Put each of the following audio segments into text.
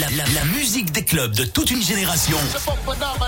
La, musique des clubs de toute une génération.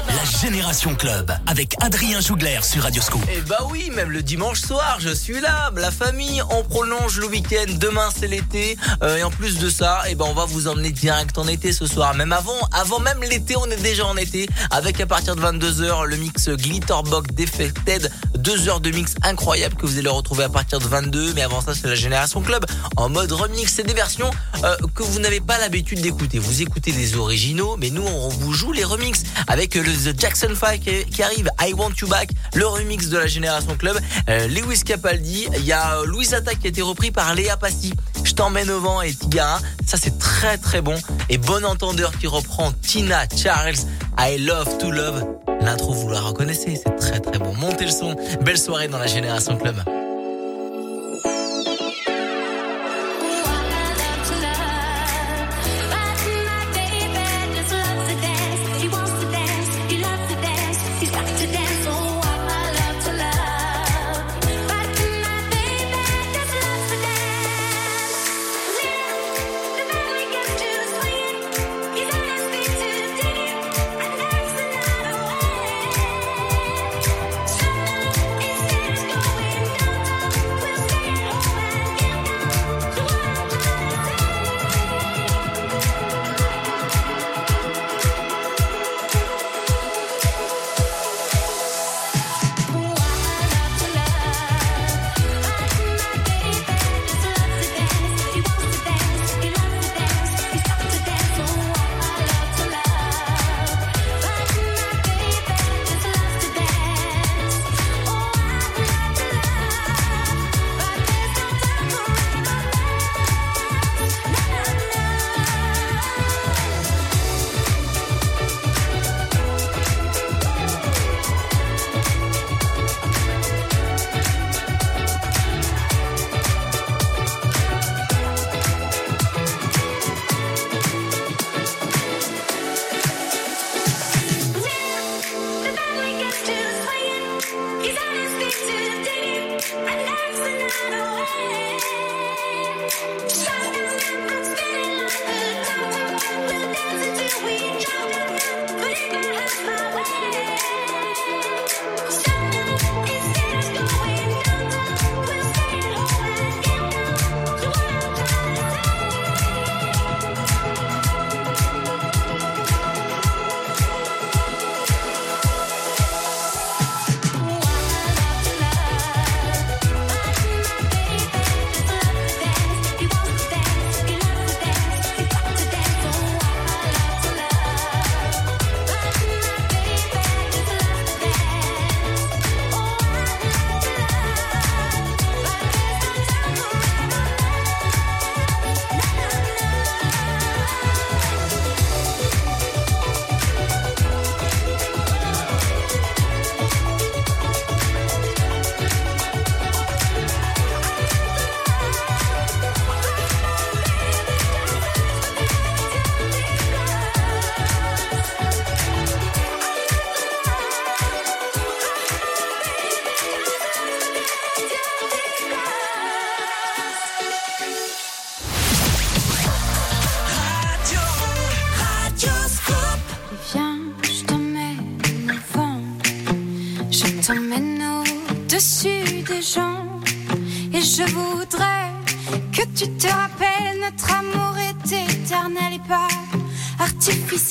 La Génération Club avec Adrien Jougler sur Radioscoop. Eh bah oui, même le dimanche soir, je suis là. La famille, on prolonge le week-end. Demain, c'est l'été. Euh, et en plus de ça, eh ben, on va vous emmener direct en été ce soir. Même avant, avant même l'été, on est déjà en été. Avec à partir de 22h, le mix Glitterbox Defected. Deux heures de mix incroyable que vous allez retrouver à partir de 22. Mais avant ça, c'est la Génération Club en mode remix. C'est des versions euh, que vous n'avez pas l'habitude d'écouter. Écoutez les originaux, mais nous, on vous joue les remix avec le The Jackson 5 qui, arrive. I Want You Back, le remix de la Génération Club. Euh, Lewis Capaldi. Il y a Louis Attack qui a été repris par Léa Passy. Je t'emmène au vent et Tigara. Ça, c'est très très bon. Et bon entendeur qui reprend Tina Charles. I Love to Love. L'intro, vous la reconnaissez. C'est très très bon. Montez le son. Belle soirée dans la Génération Club.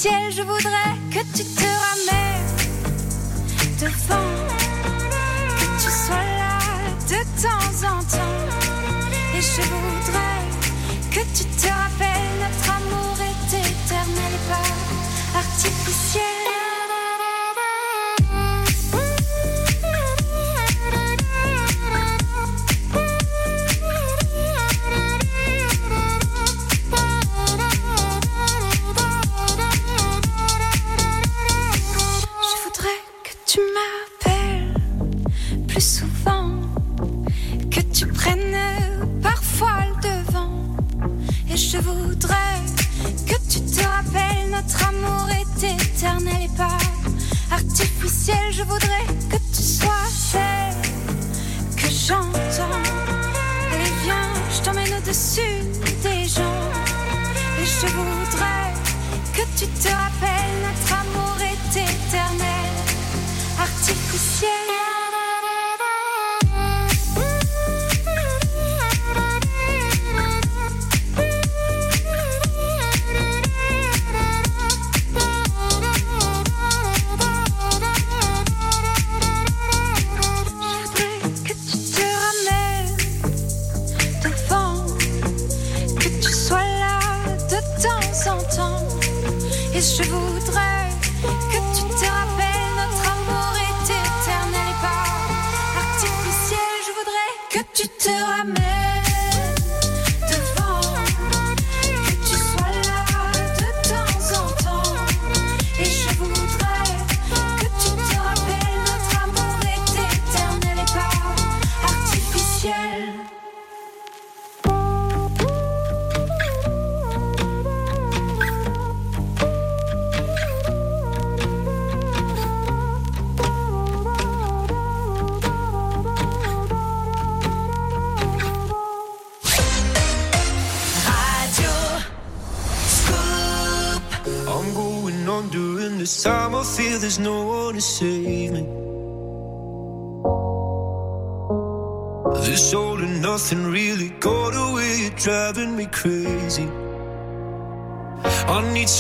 Je voudrais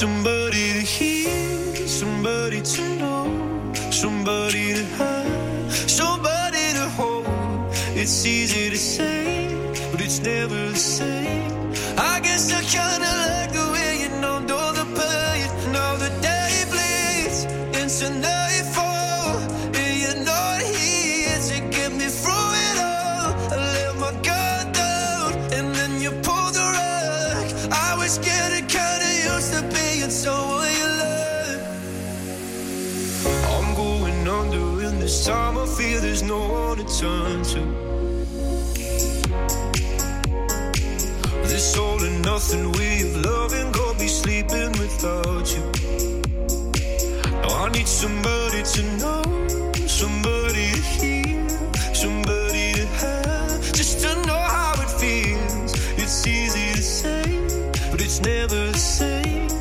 Luxembourg the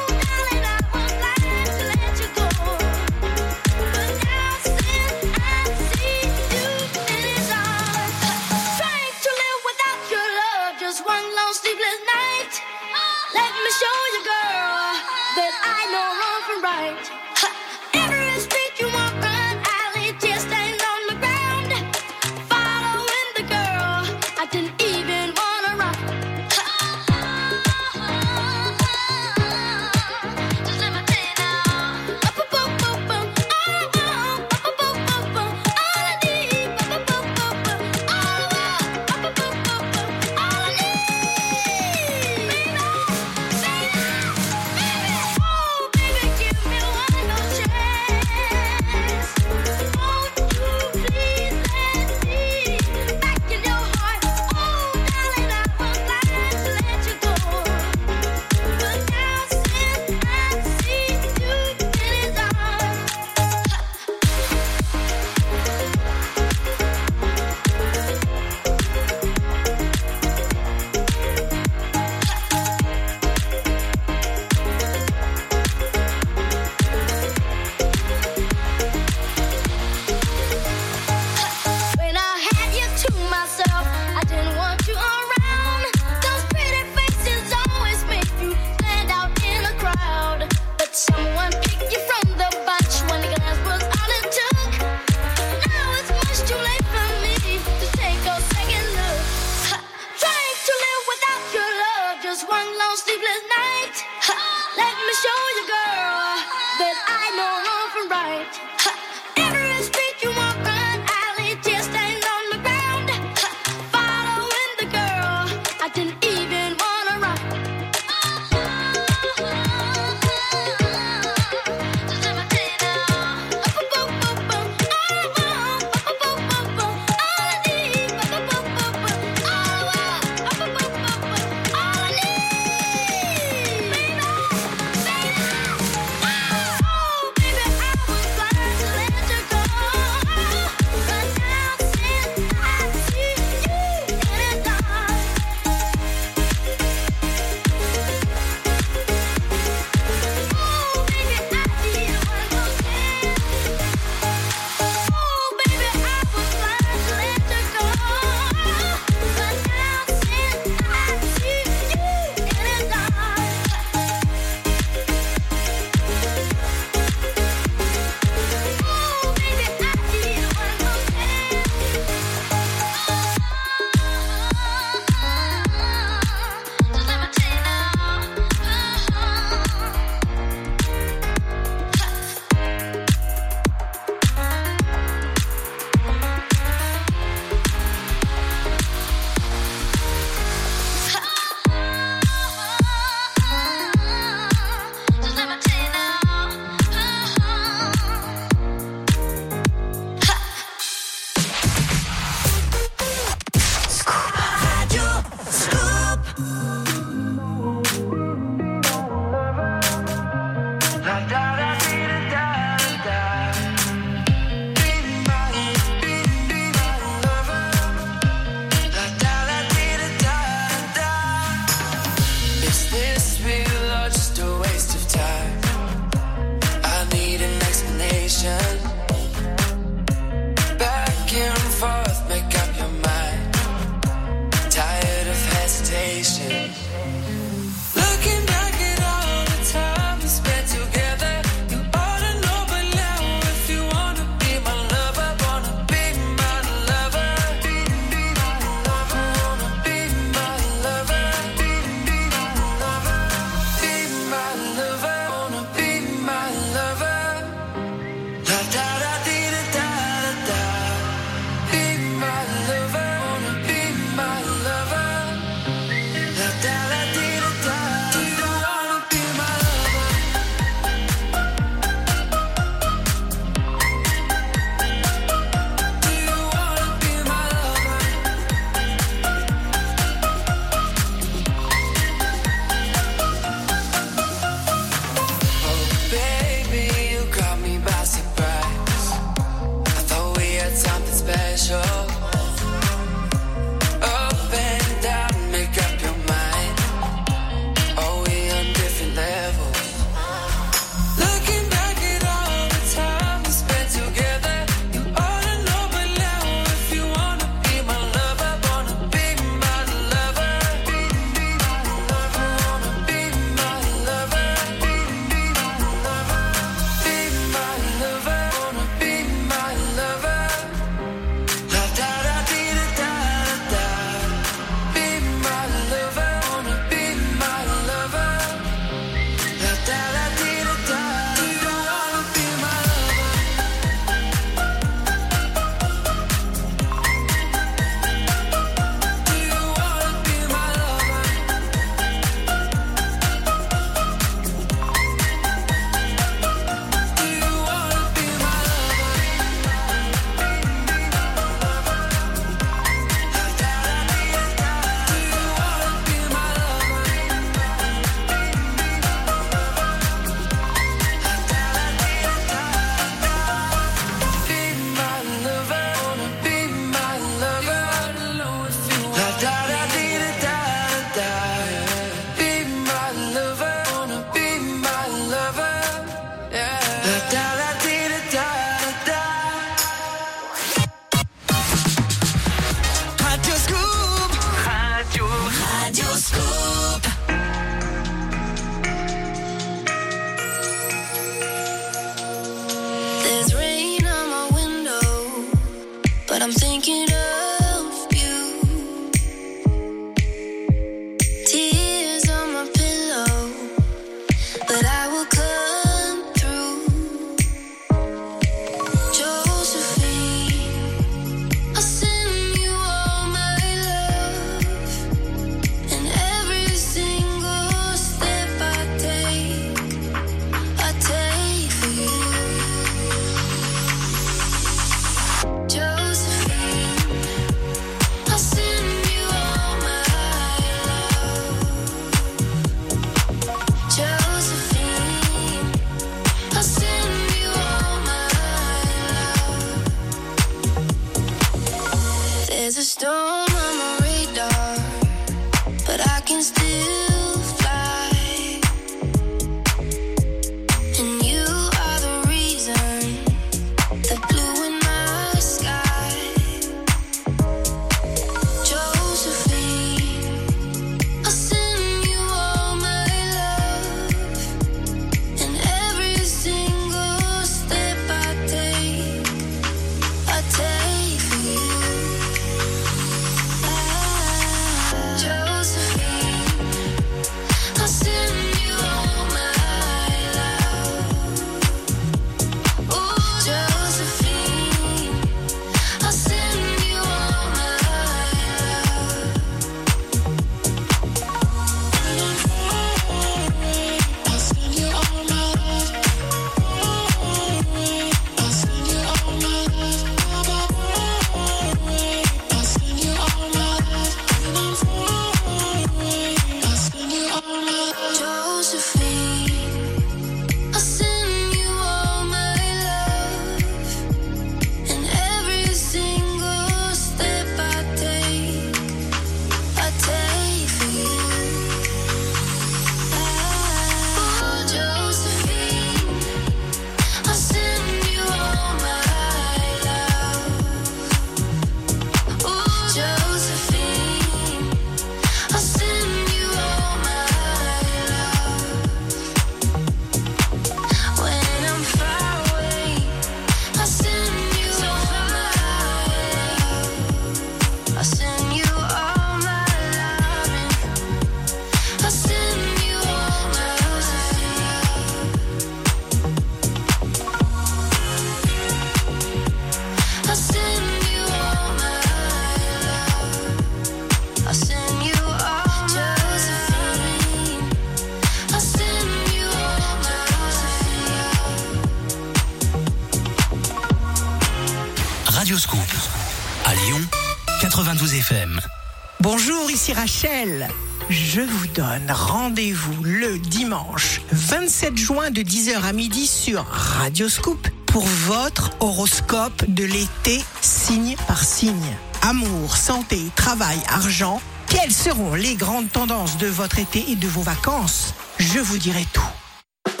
Je vous donne rendez-vous le dimanche 27 juin de 10h à midi sur Radioscoop pour votre horoscope de l'été signe par signe. Amour, santé, travail, argent, quelles seront les grandes tendances de votre été et de vos vacances? Je vous dirai tout.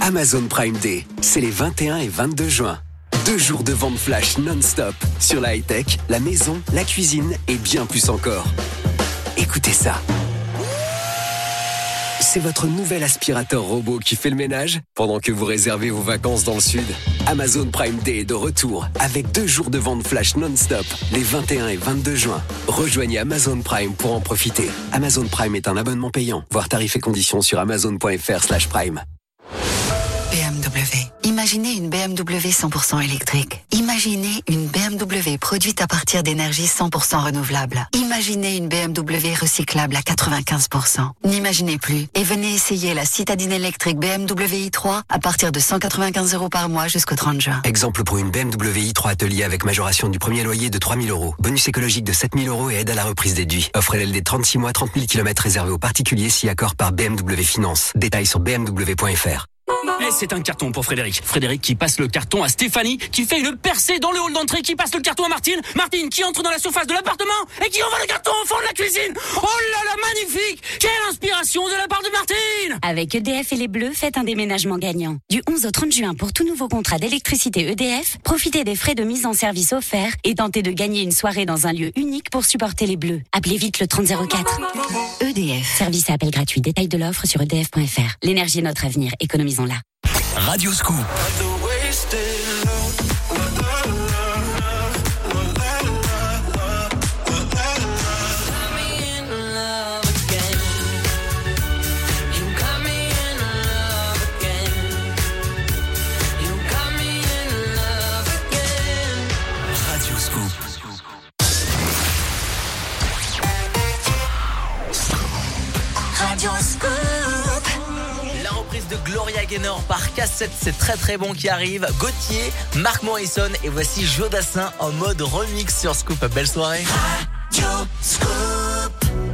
Amazon Prime Day, c'est les 21 et 22 juin. Deux jours de vente flash non-stop sur la high-tech, la maison, la cuisine et bien plus encore. Écoutez ça. C'est votre nouvel aspirateur robot qui fait le ménage pendant que vous réservez vos vacances dans le sud. Amazon Prime Day est de retour avec deux jours de vente flash non-stop les 21 et 22 juin. Rejoignez Amazon Prime pour en profiter. Amazon Prime est un abonnement payant. Voir tarifs et conditions sur amazon.fr/prime. Imaginez une BMW 100% électrique. Imaginez une BMW produite à partir d'énergie 100% renouvelable. Imaginez une BMW recyclable à 95%. N'imaginez plus et venez essayer la citadine électrique BMW i3 à partir de 195 euros par mois jusqu'au 30 juin. Exemple pour une BMW i3 atelier avec majoration du premier loyer de 3000 euros. Bonus écologique de 7000 euros et aide à la reprise déduit. Offre LLD 36 mois, 30 000 km réservé aux particuliers si accord par BMW Finance. Détails sur bmw.fr. Et c'est un carton pour Frédéric. Frédéric qui passe le carton à Stéphanie, qui fait une percée dans le hall d'entrée, qui passe le carton à Martine. Martine qui entre dans la surface de l'appartement et qui envoie le carton au fond de la cuisine. Oh là là, magnifique Quelle inspiration de la part de Martine Avec EDF et les Bleus, faites un déménagement gagnant. Du 11 au 30 juin pour tout nouveau contrat d'électricité EDF, profitez des frais de mise en service offerts et tentez de gagner une soirée dans un lieu unique pour supporter les Bleus. Appelez vite le 3004. EDF. Service à appel gratuit. Détail de l'offre sur edf.fr. L'énergie est notre avenir. Radio Scoop. Par cassette, c'est très très bon qui arrive. Gauthier, Marc Morrison et voici Jodassin en mode remix sur Scoop. Belle soirée. Scoop.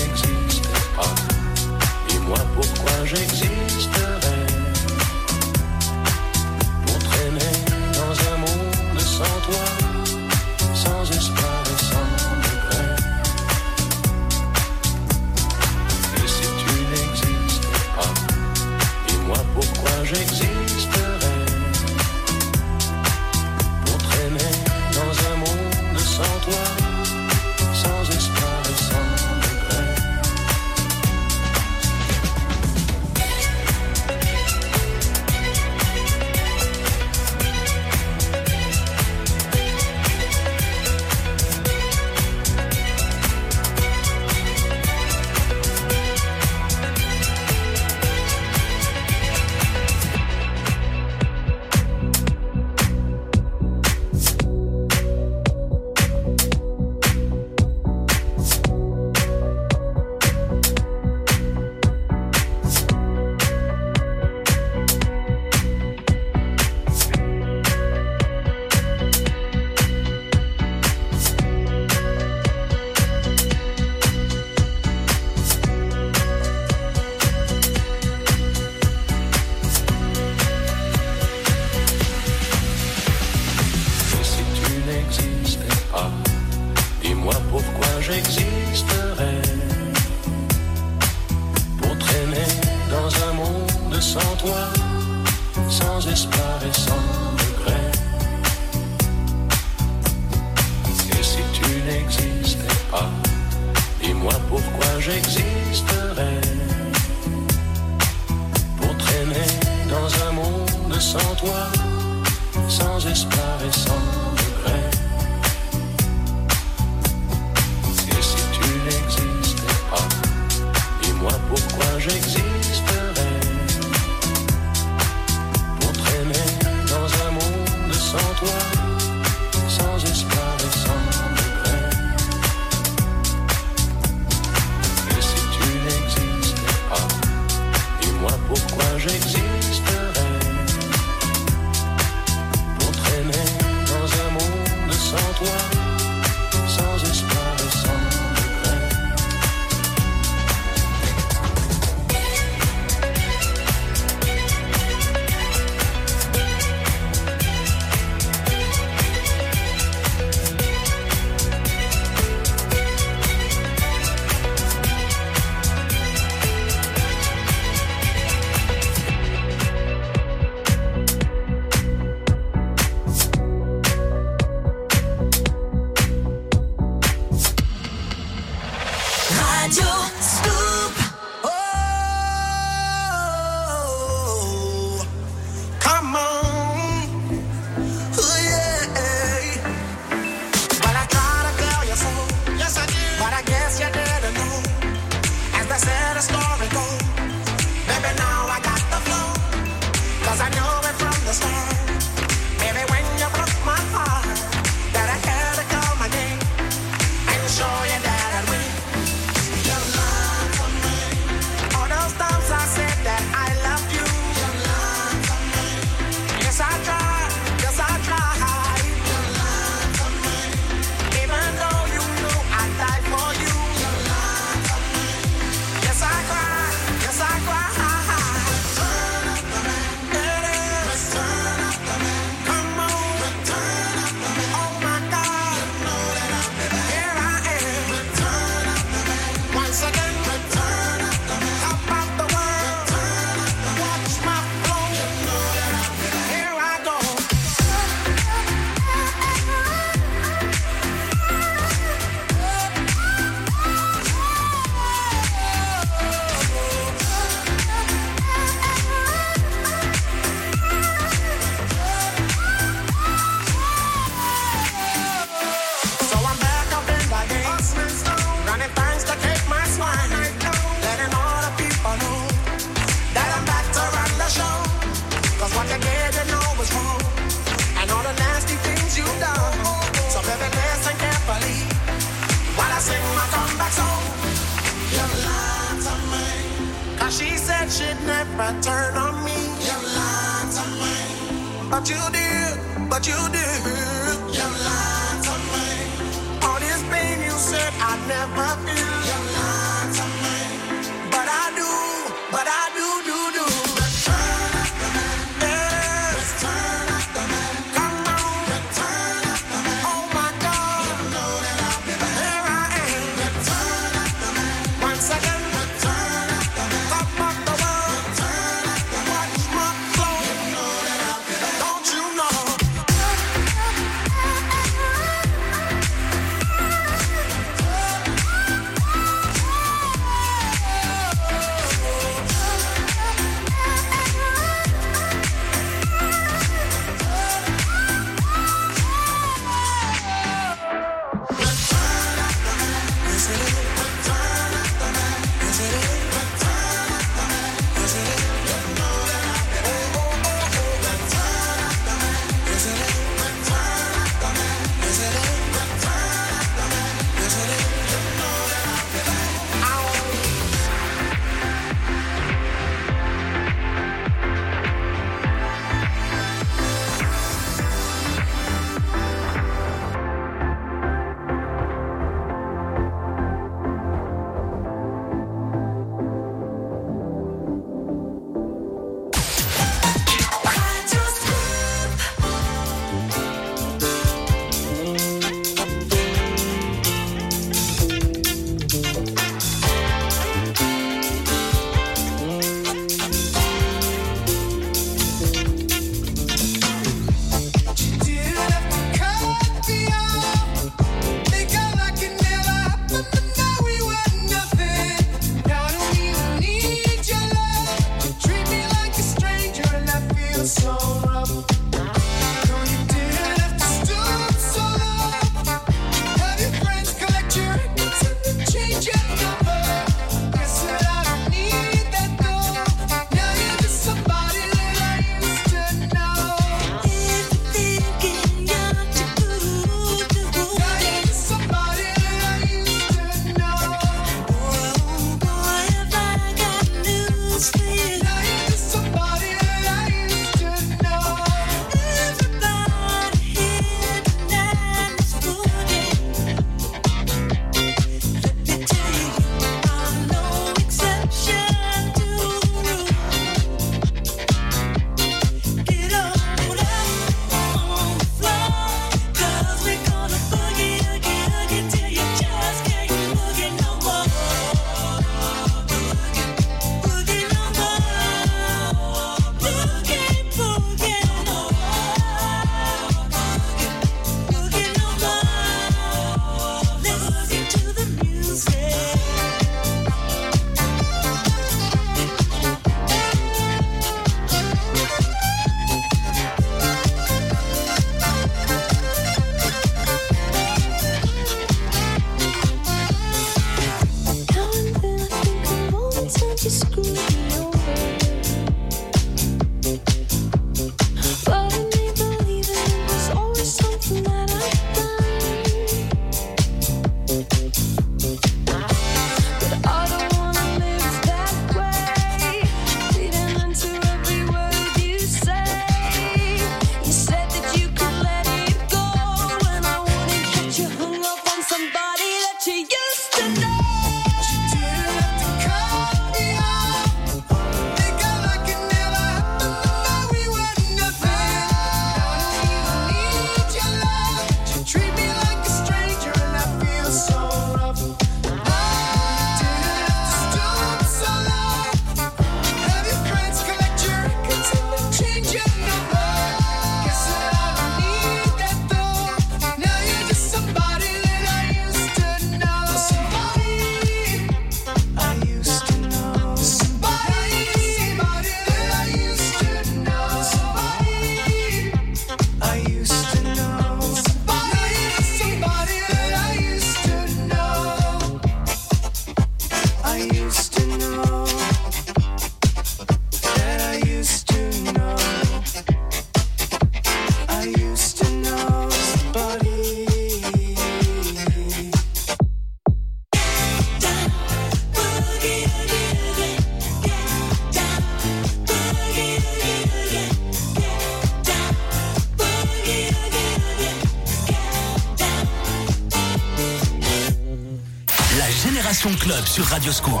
sur Radio Scoop.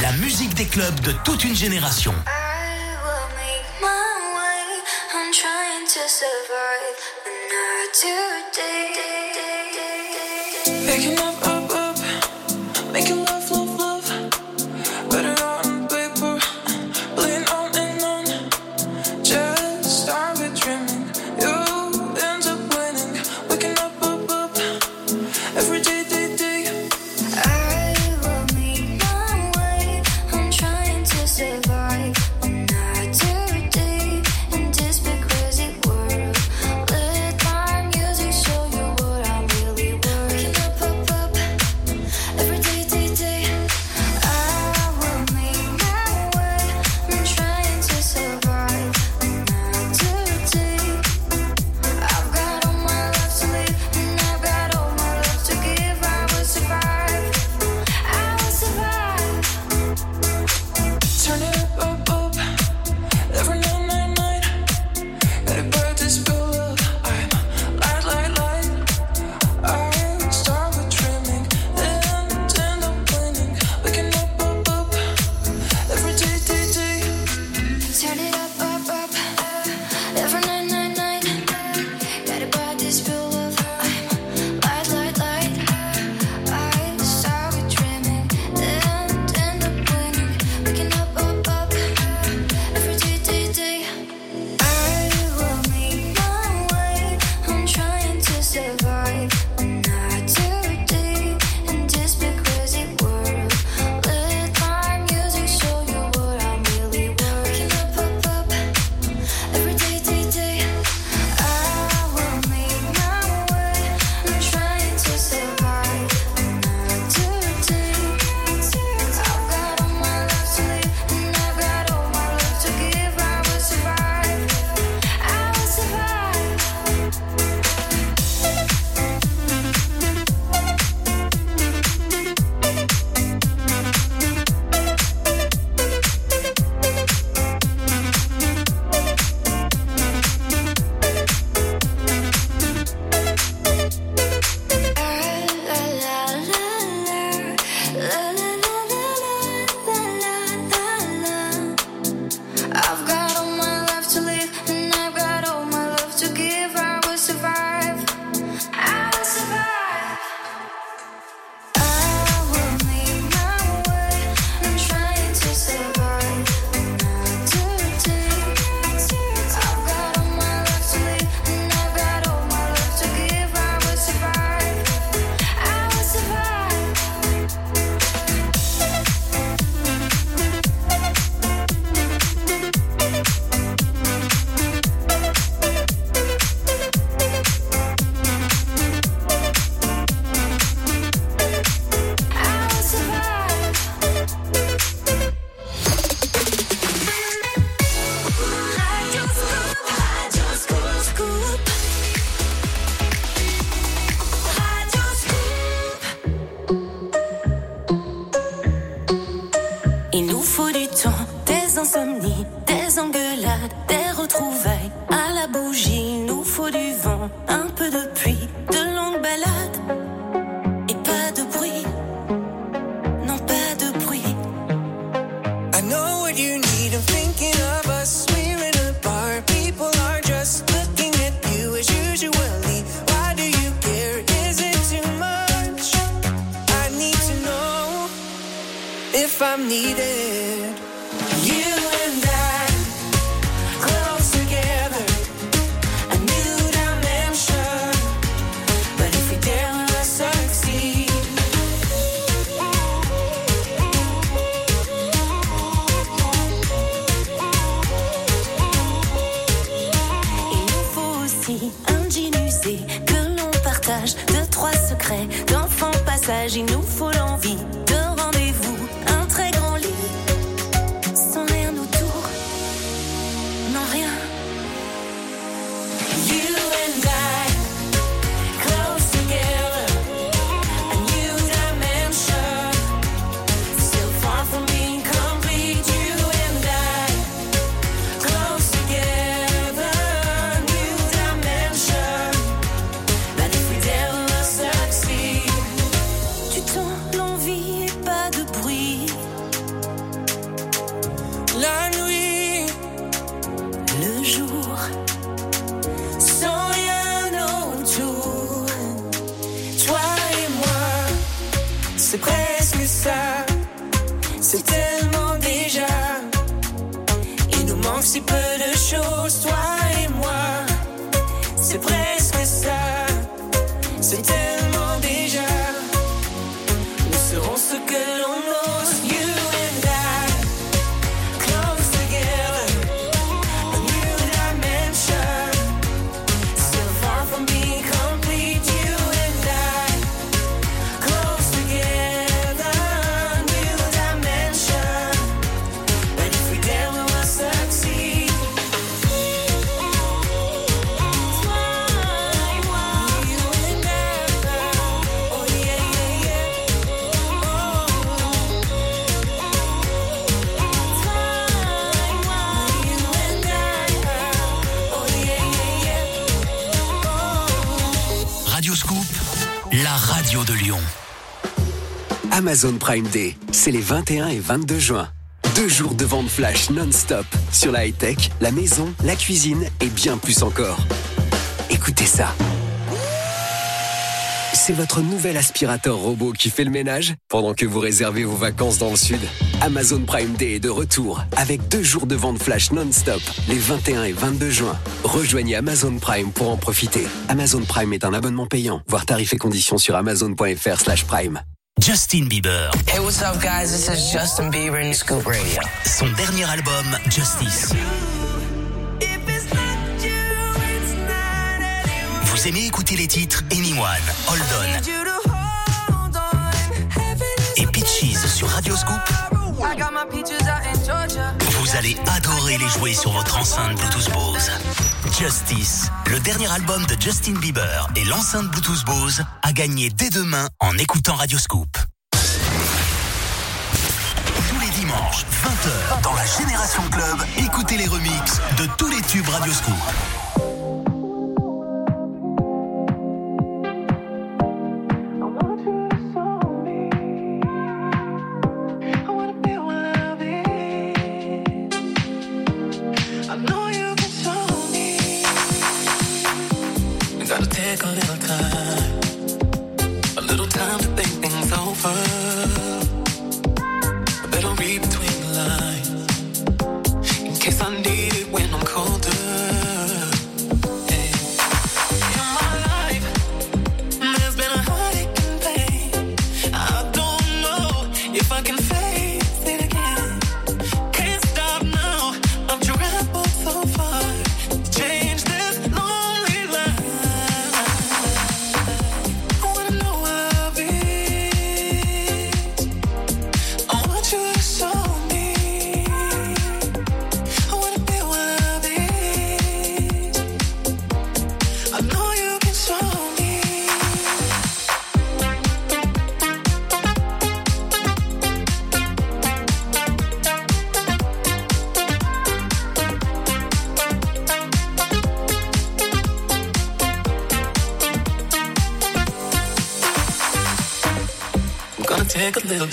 La musique des clubs de toute une génération. hoje não foi Amazon Prime Day, c'est les 21 et 22 juin. Deux jours de vente flash non-stop sur la high-tech, la maison, la cuisine et bien plus encore. Écoutez ça. C'est votre nouvel aspirateur robot qui fait le ménage pendant que vous réservez vos vacances dans le sud. Amazon Prime Day est de retour avec deux jours de vente flash non-stop les 21 et 22 juin. Rejoignez Amazon Prime pour en profiter. Amazon Prime est un abonnement payant. Voir tarifs et conditions sur amazon.fr slash prime. Justin Bieber. Hey, what's up, guys? This is Justin Bieber in Scoop Radio. Son dernier album, Justice. Vous aimez écouter les titres Anyone, Hold On et Peaches sur Radio Scoop. Vous allez adorer les jouer sur votre enceinte Bluetooth Bose. Justice, le dernier album de Justin Bieber et l'enceinte Bluetooth Bose gagner dès demain en écoutant Radio Scoop. Tous les dimanches, 20h, dans la Génération Club, écoutez les remixes de tous les tubes Radio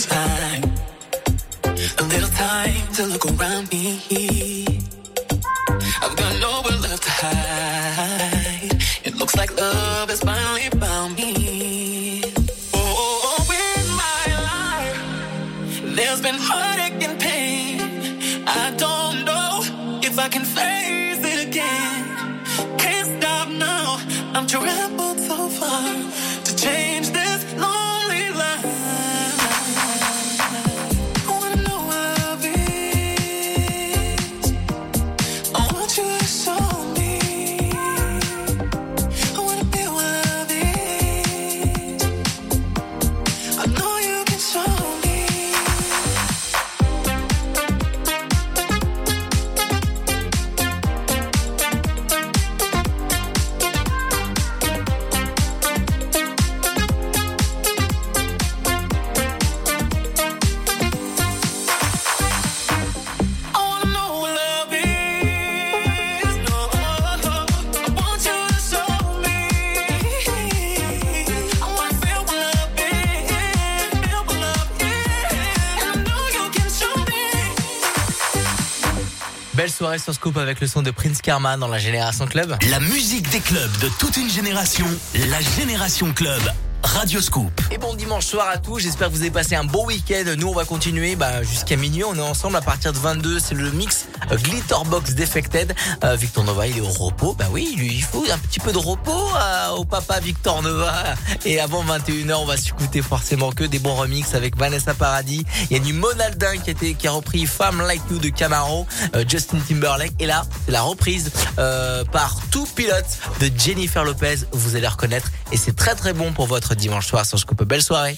time, Scoop avec le son de Prince Karma dans la Génération Club. La musique des clubs de toute une génération, la Génération Club. Radio Scoop. Et bon dimanche soir à tous, j'espère que vous avez passé un beau week-end. Nous, on va continuer bah, jusqu'à minuit, on est ensemble à partir de 22, c'est le mix Glitterbox Defected. Euh, Victor Nova, il est au repos. Bah oui, il lui, il faut un petit peu de repos euh, au papa Victor Nova. Et avant 21h, on va s'écouter forcément que des bons remixes avec Vanessa Paradis. Il y a du Monaldin qui, était, qui a repris Femme Like You de Camaro, euh, Justin Timberlake. Et là, la reprise par Tout Pilote de Jennifer Lopez. Vous allez reconnaître. Et c'est très très bon pour votre dimanche soir. Sans coupe, belle soirée.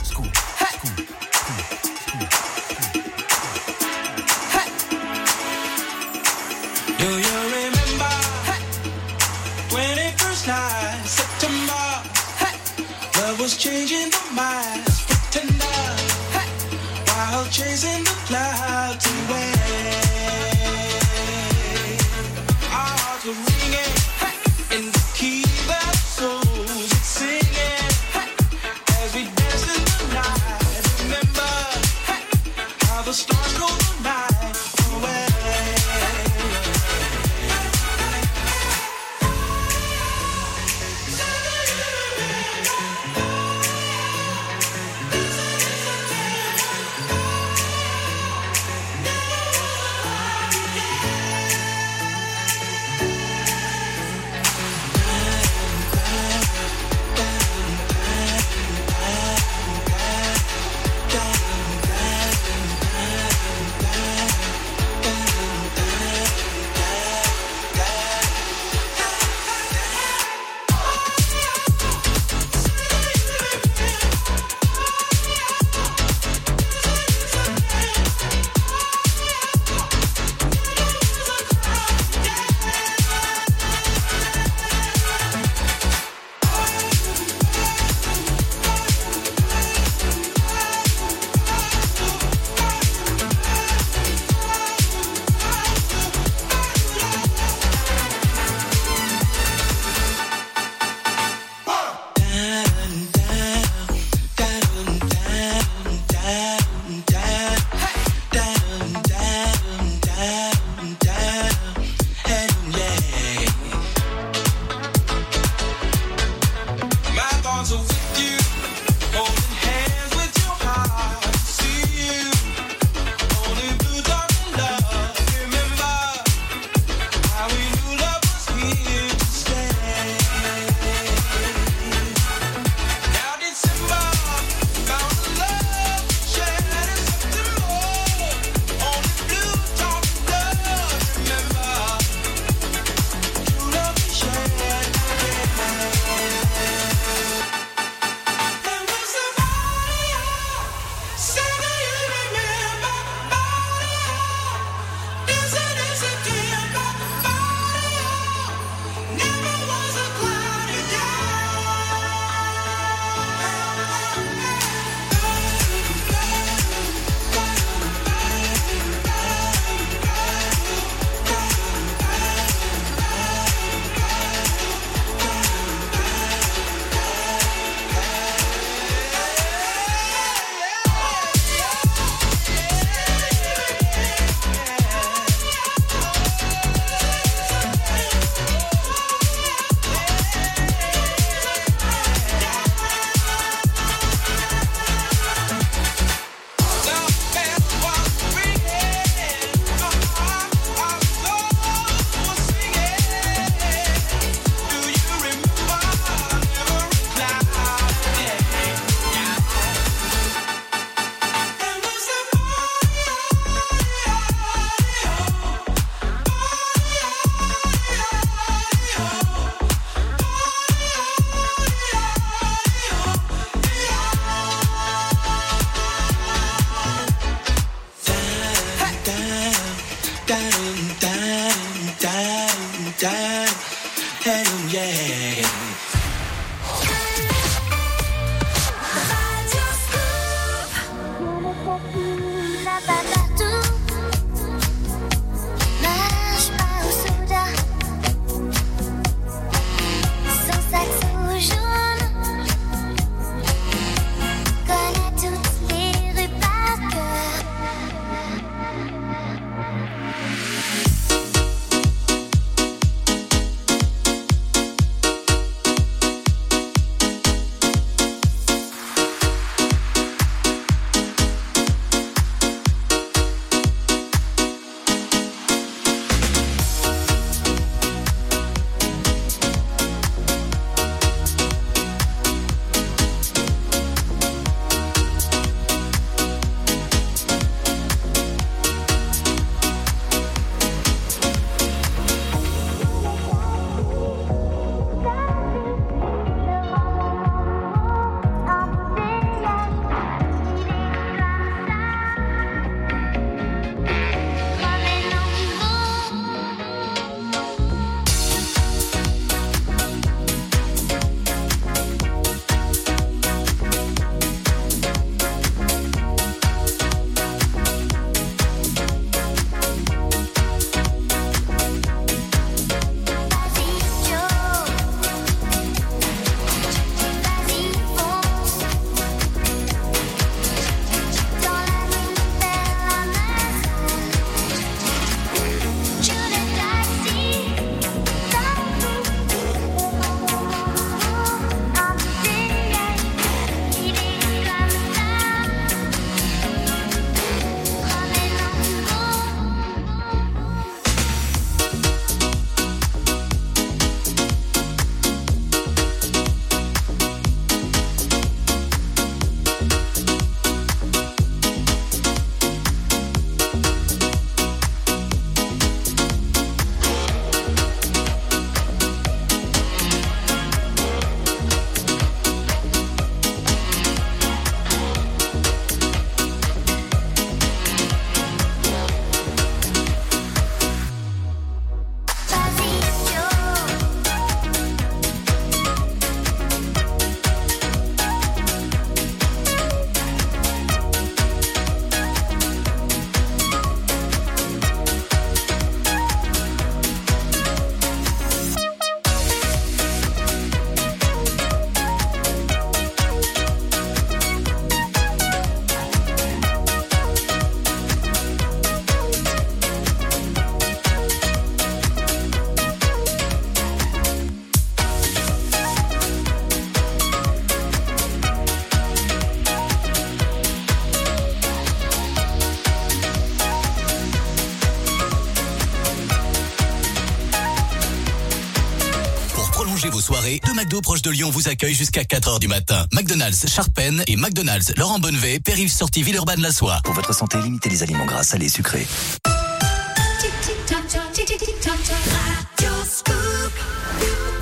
Soirées, deux McDo proches de Lyon vous accueillent jusqu'à 4h du matin. McDonald's Charpennes et McDonald's Laurent Bonnevet, périph sortie Villeurbanne la Soie. Pour votre santé, limitez les aliments gras, salés, sucrés.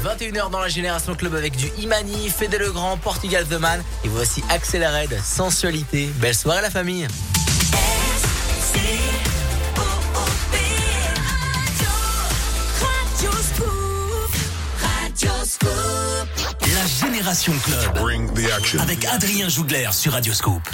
21h dans la Génération Club avec du Imani, Fede Le Grand, Portugal The Man. Et voici Accelerate, Sensualité. Belle soirée la famille. Génération Club. Avec Adrien Jougler sur Radioscope.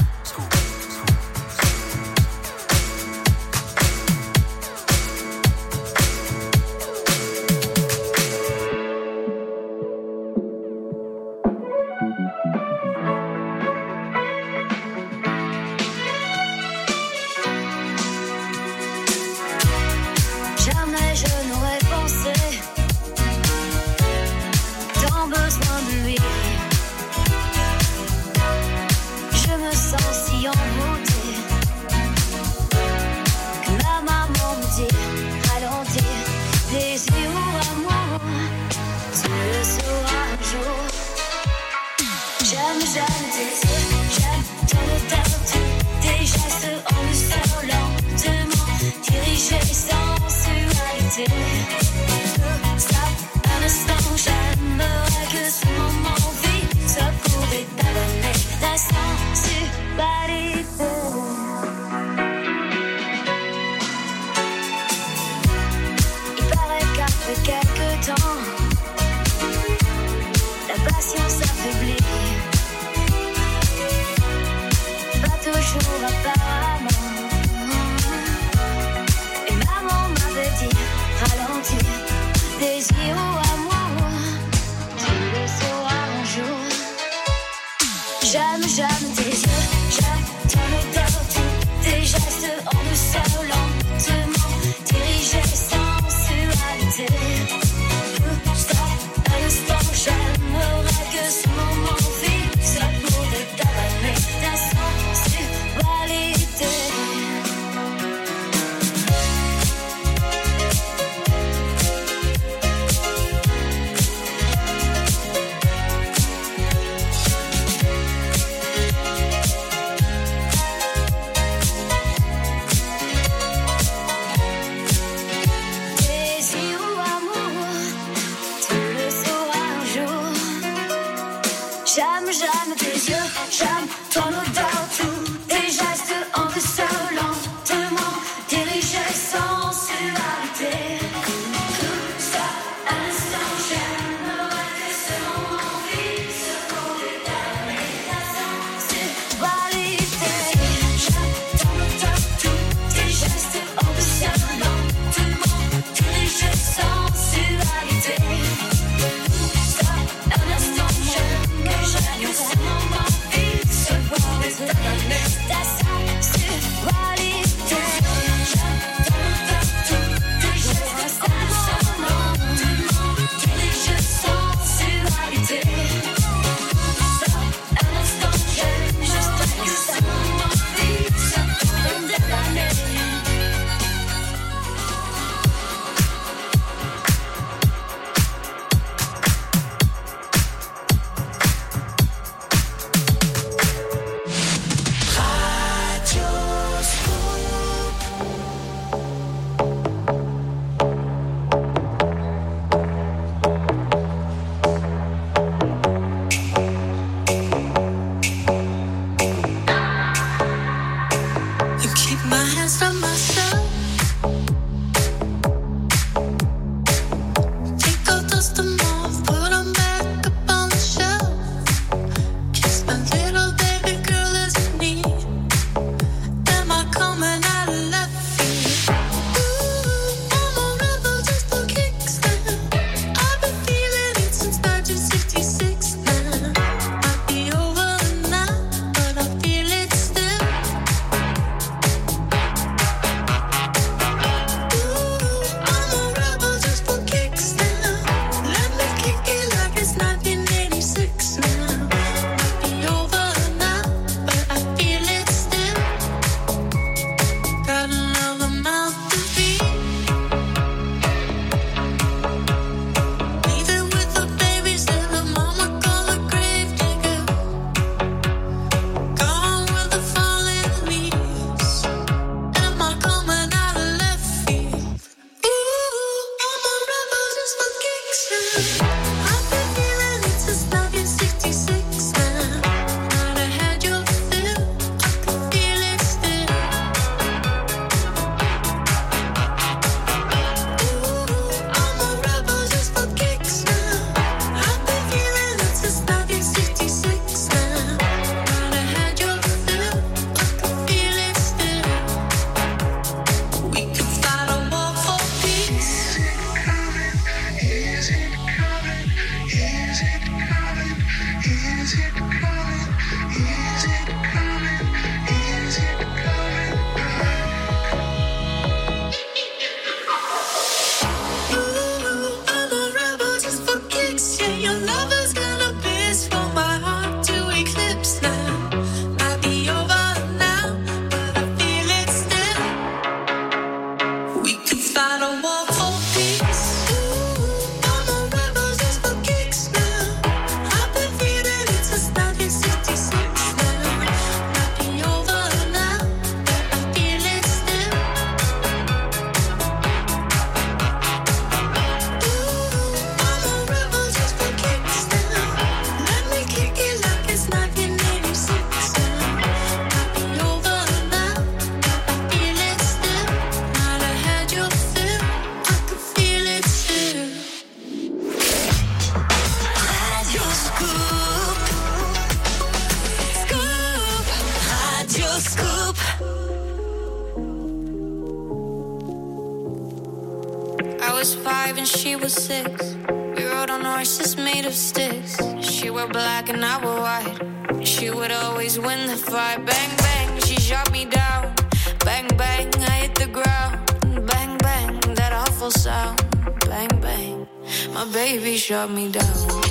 shut me down.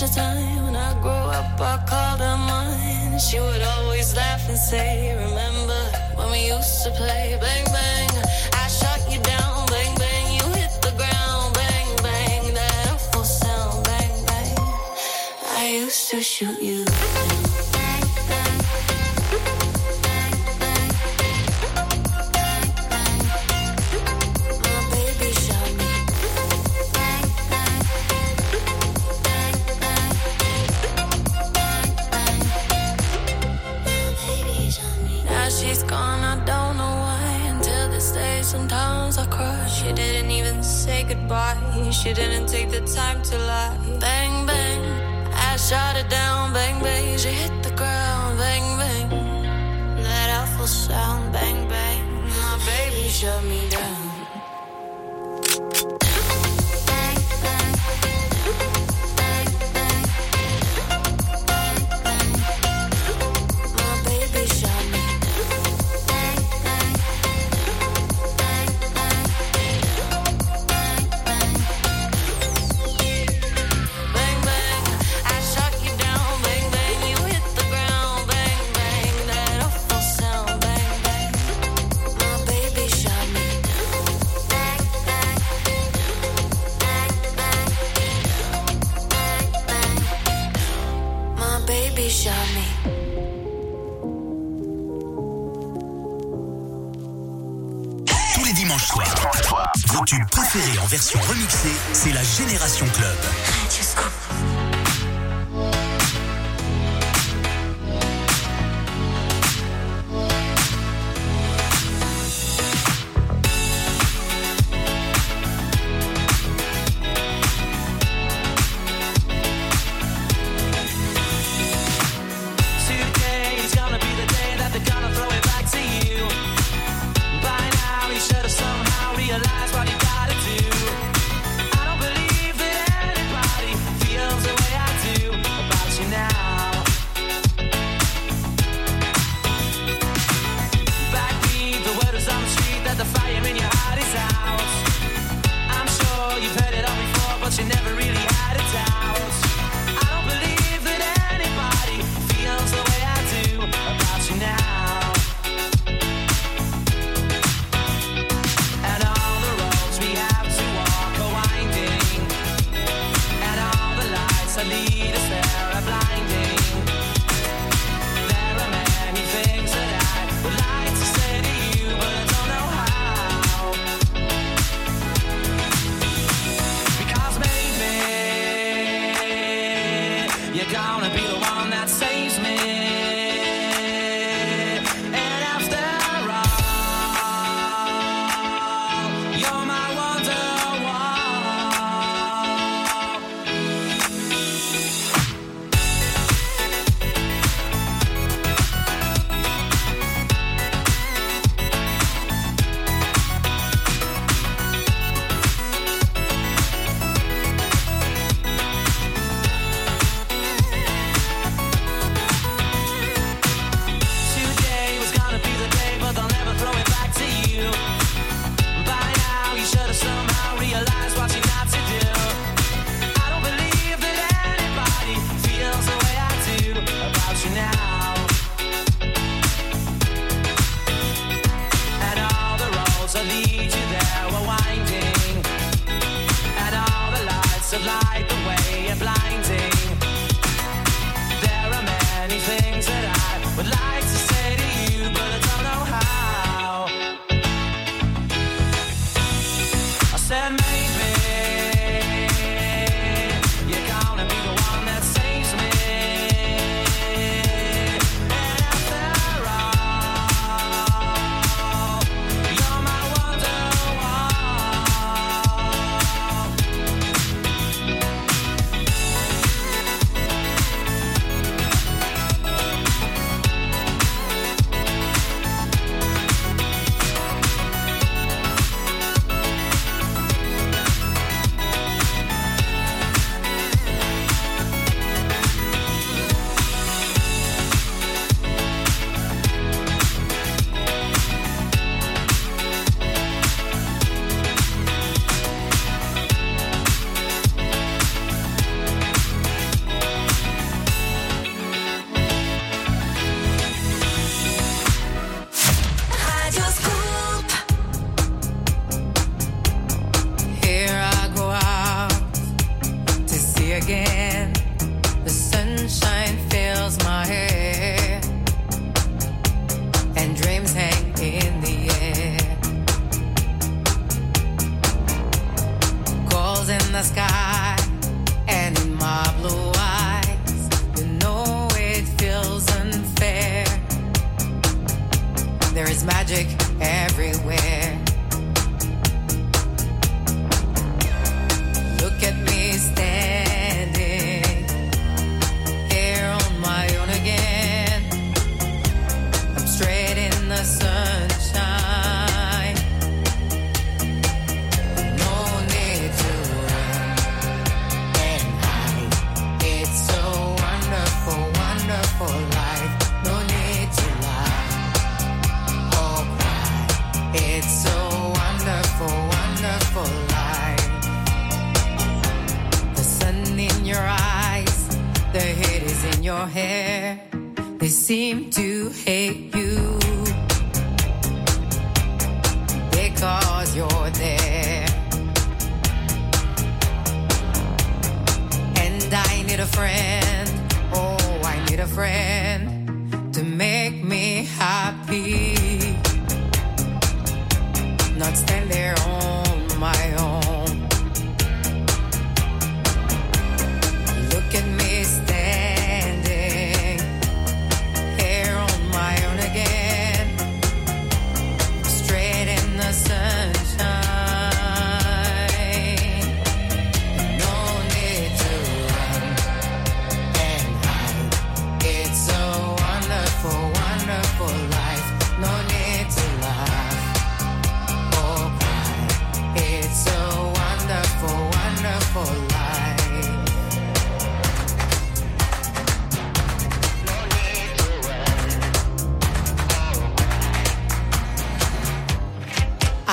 the time when I grew up, I called her mine. She would always laugh and say, Remember when we used to play? shoot you.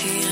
Attiré par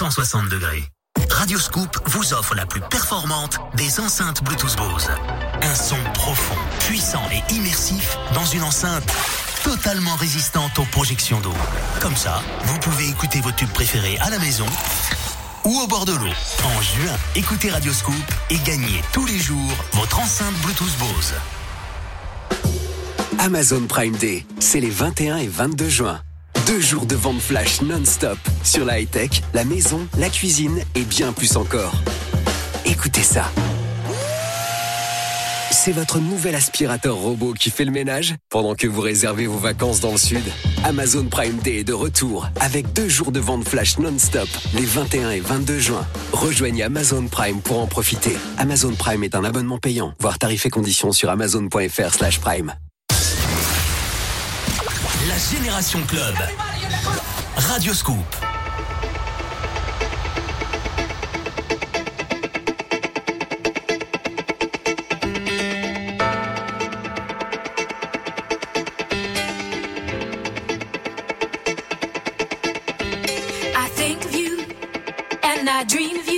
360 degrés. Radio Scoop vous offre la plus performante des enceintes Bluetooth Bose. Un son profond, puissant et immersif dans une enceinte totalement résistante aux projections d'eau. Comme ça, vous pouvez écouter vos tubes préférés à la maison ou au bord de l'eau. En juin, écoutez Radio Scoop et gagnez tous les jours votre enceinte Bluetooth Bose. Amazon Prime Day, c'est les 21 et 22 juin. Deux jours de vente flash non-stop sur la high-tech, la maison, la cuisine et bien plus encore. Écoutez ça. C'est votre nouvel aspirateur robot qui fait le ménage pendant que vous réservez vos vacances dans le sud. Amazon Prime Day est de retour avec deux jours de vente flash non-stop les 21 et 22 juin. Rejoignez Amazon Prime pour en profiter. Amazon Prime est un abonnement payant. Voir tarifs et conditions sur amazon.fr slash prime. La Génération Club. Radio Scoop. I and I dream of you.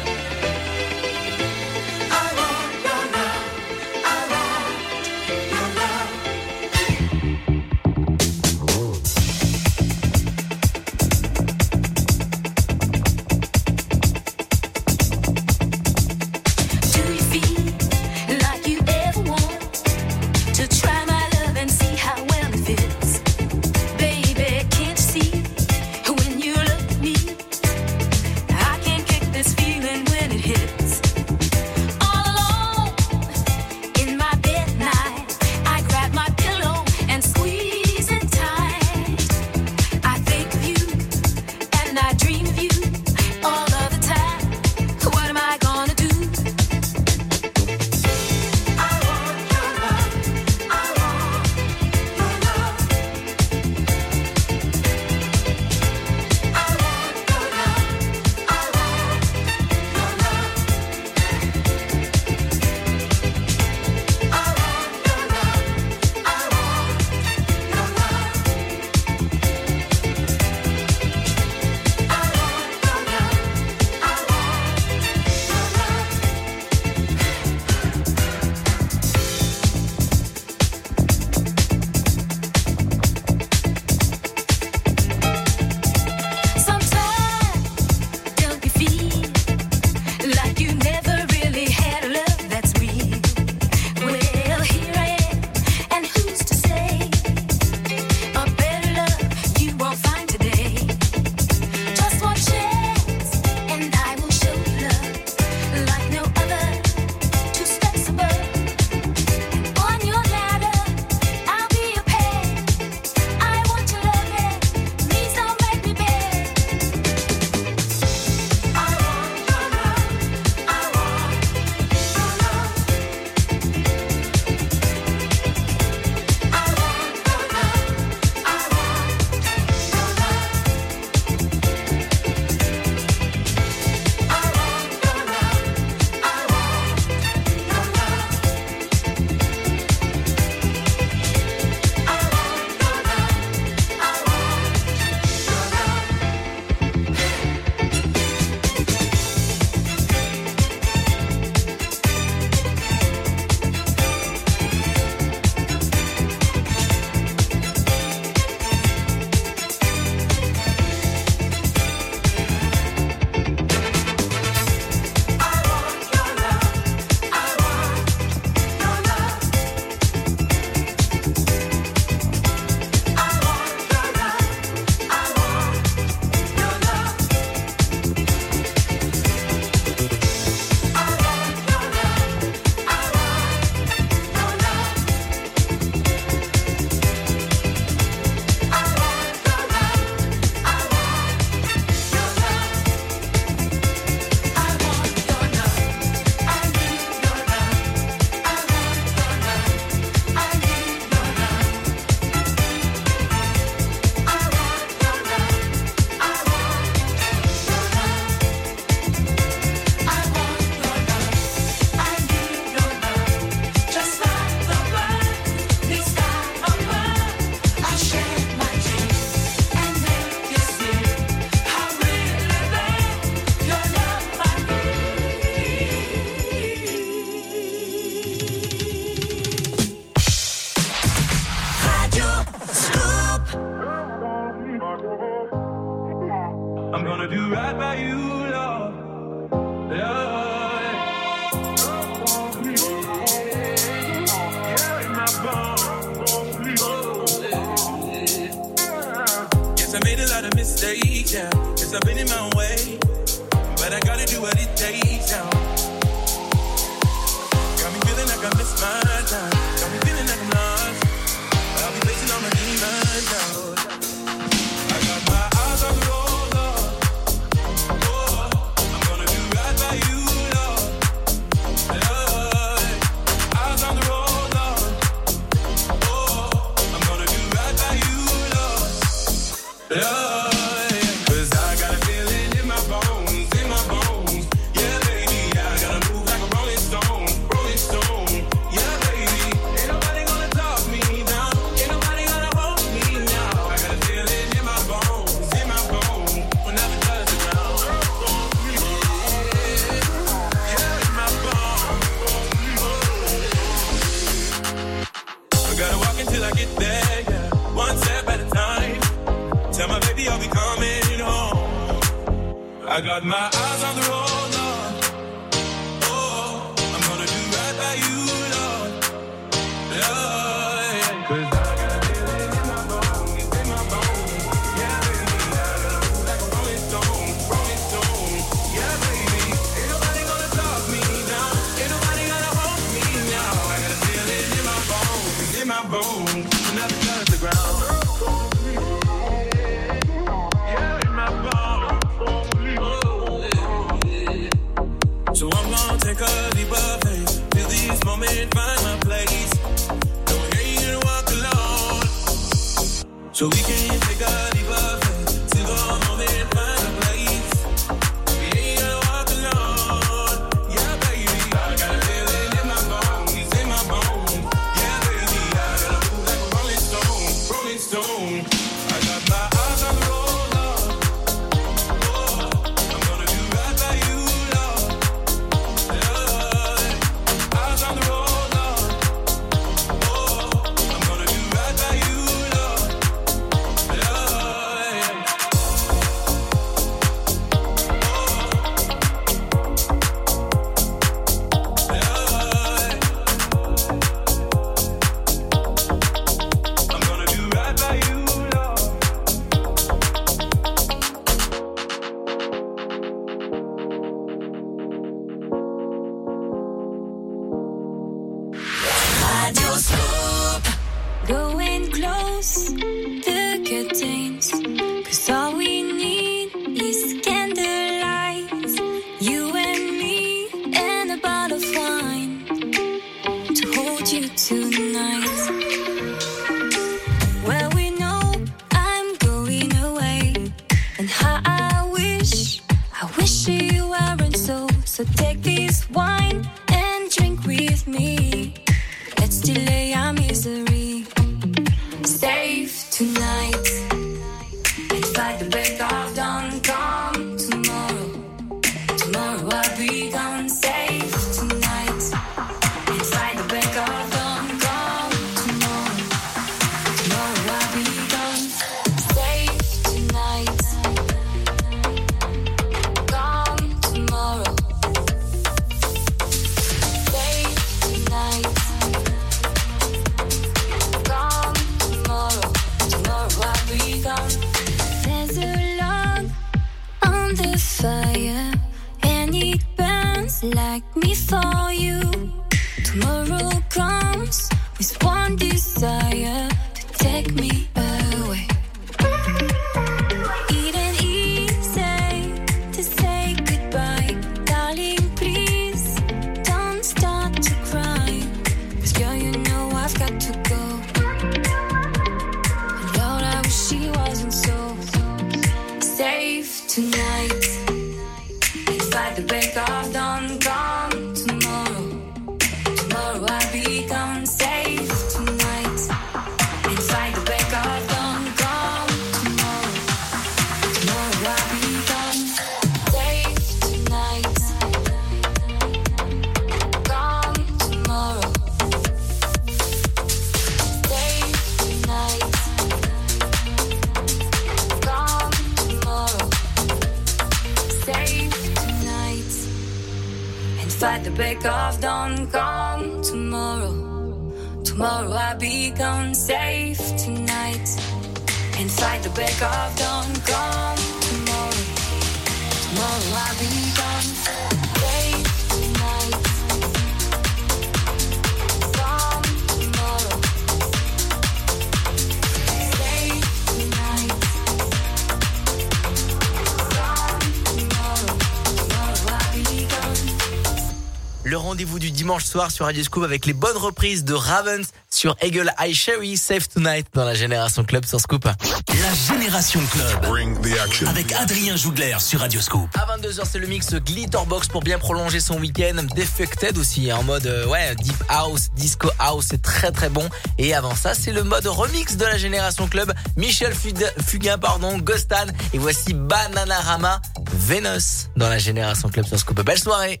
Le rendez-vous du dimanche soir sur Radio Scoop avec les bonnes reprises de Ravens sur Eagle Eye Cherry Save Tonight dans la Génération Club sur Scoop. La Génération Club. Avec Adrien Jougler sur Radio Scoop. À 22h, c'est le mix Glitterbox pour bien prolonger son week-end. Defected aussi, hein, en mode euh, ouais Deep House, Disco House, c'est très très bon. Et avant ça, c'est le mode remix de la Génération Club. Michel Fugain, pardon, Gustan. Et voici Bananarama, Venus dans la Génération Club sur Scoop. Belle soirée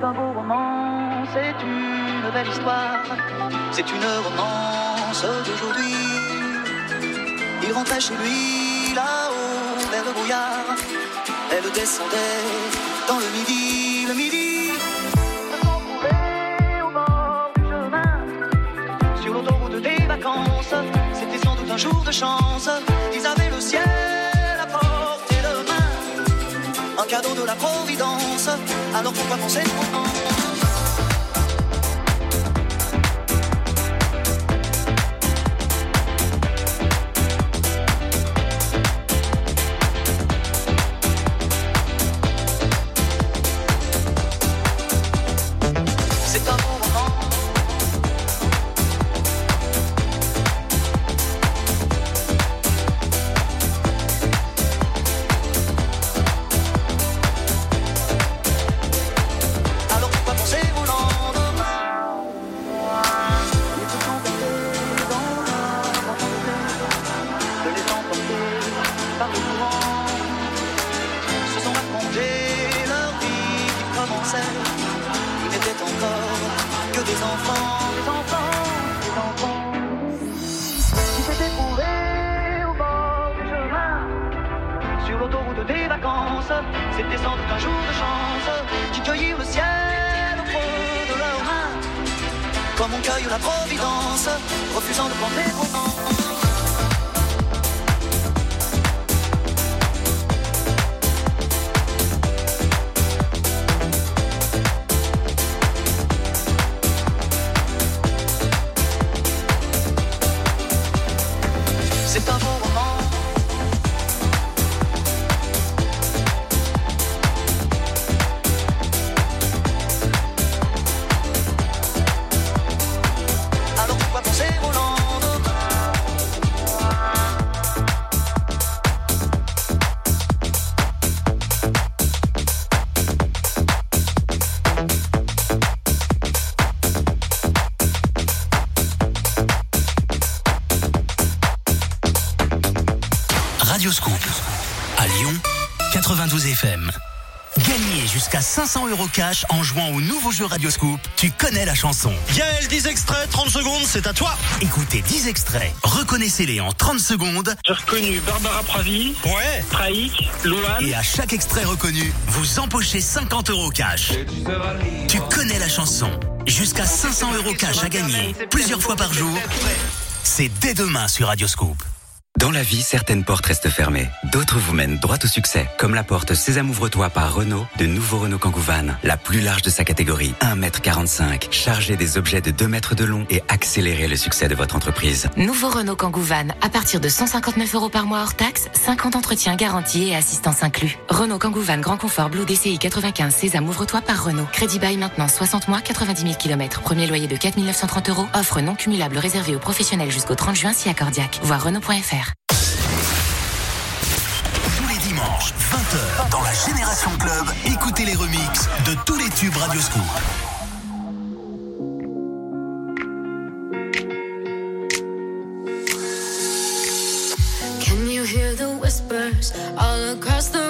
C'est un beau roman, c'est une belle histoire, c'est une romance d'aujourd'hui. Il rentrait chez lui là-haut vers le brouillard, elle descendait dans le midi, le midi. Se au bord du chemin, sur l'autoroute des vacances, c'était sans doute un jour de chance. Ils avaient le ciel à portée de main, un cadeau de la Providence. Alors pourquoi penser jusqu'à 500 euros cash en jouant au nouveau jeu Radio Scoop. Tu connais la chanson. Gaël, 10 extraits, 30 secondes, c'est à toi. Écoutez 10 extraits, reconnaissez-les en 30 secondes. J'ai reconnu Barbara Pravi. Ouais. Traïk, Louane. Et à chaque extrait reconnu, vous empochez 50 euros cash. Tu connais la chanson. Jusqu'à 500 euros cash à gagner plusieurs fois par jour. C'est dès demain sur Radio Scoop. Dans la vie, certaines portes restent fermées. D'autres vous mènent droit au succès. Comme la porte Sésame ouvre-toi par Renault, de nouveau Renault Kangoo Van. La plus large de sa catégorie, 1m45. Chargée des objets de 2 mètres de long et accélérer le succès de votre entreprise. Nouveau Renault Kangoo Van, à partir de 159 euros par mois hors taxe, 50 entretiens garantis et assistance inclus. Renault Kangoo Van Grand Confort Blue DCI 95 Sésame ouvre-toi par Renault. Crédit bail maintenant 60 mois, 90 000 km. Premier loyer de 4 930 euros. Offre non cumulable réservée aux professionnels jusqu'au 30 juin si accordiaque. Voir Renault.fr. dimanche, 20h, dans la Génération Club, écoutez les remixes de tous les tubes Radio Scoop. Can you hear the whispers all across the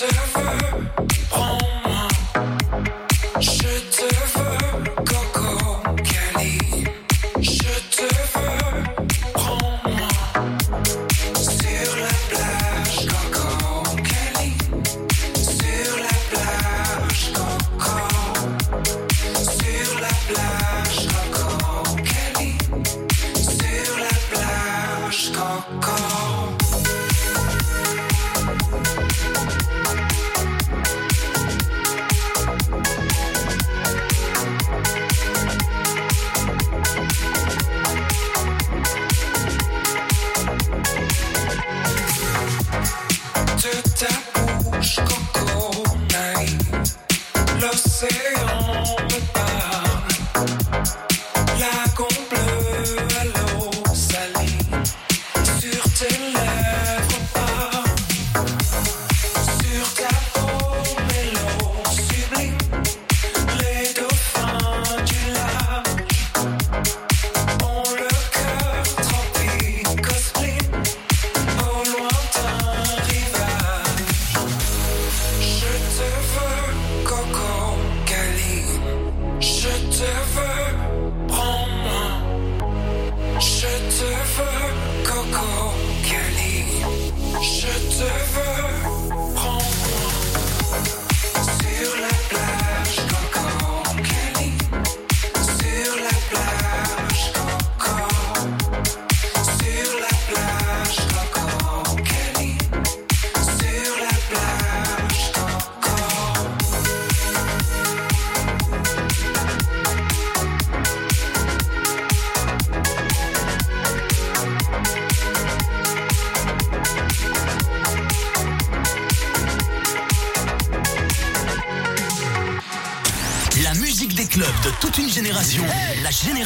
surfer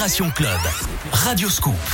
Génération Club. Radio Scoop.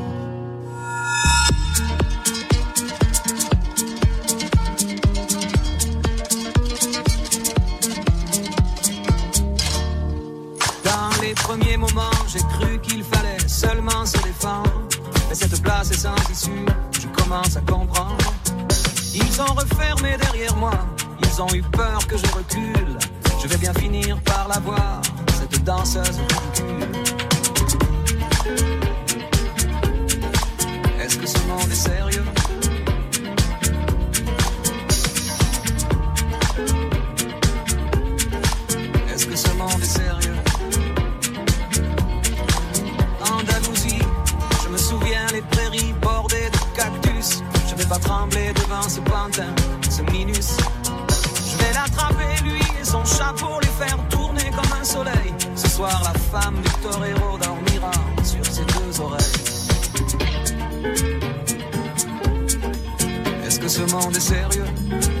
Vais bien finir par la voir, cette danseuse. Est-ce que ce monde est sérieux? Est-ce que ce monde est sérieux? Andalousie, je me souviens les prairies bordées de cactus. Je vais pas trembler devant ce pantin, ce minus. Je vais l'attraper lui son chat pour les faire tourner comme un soleil. Ce soir, la femme du torero dormira sur ses deux oreilles. Est-ce que ce monde est sérieux?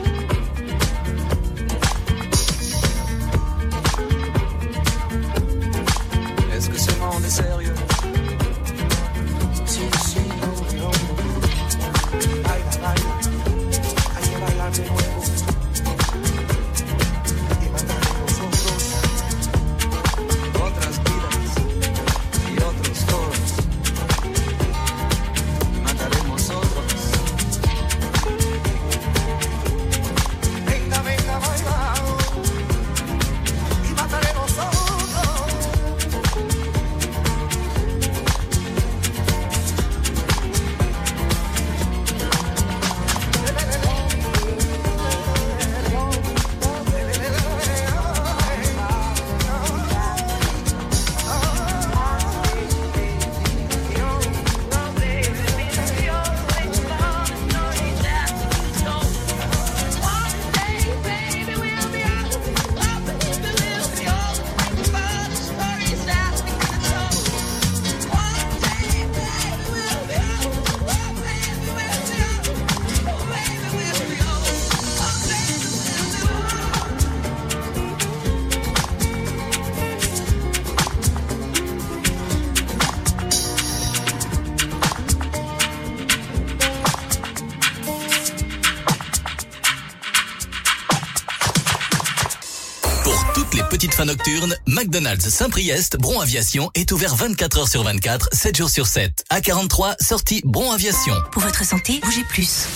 McDonald's Saint-Priest, Bron Aviation est ouvert 24 heures sur 24, 7 jours sur 7. À 43, sortie Bron Aviation. Pour votre santé, bougez plus.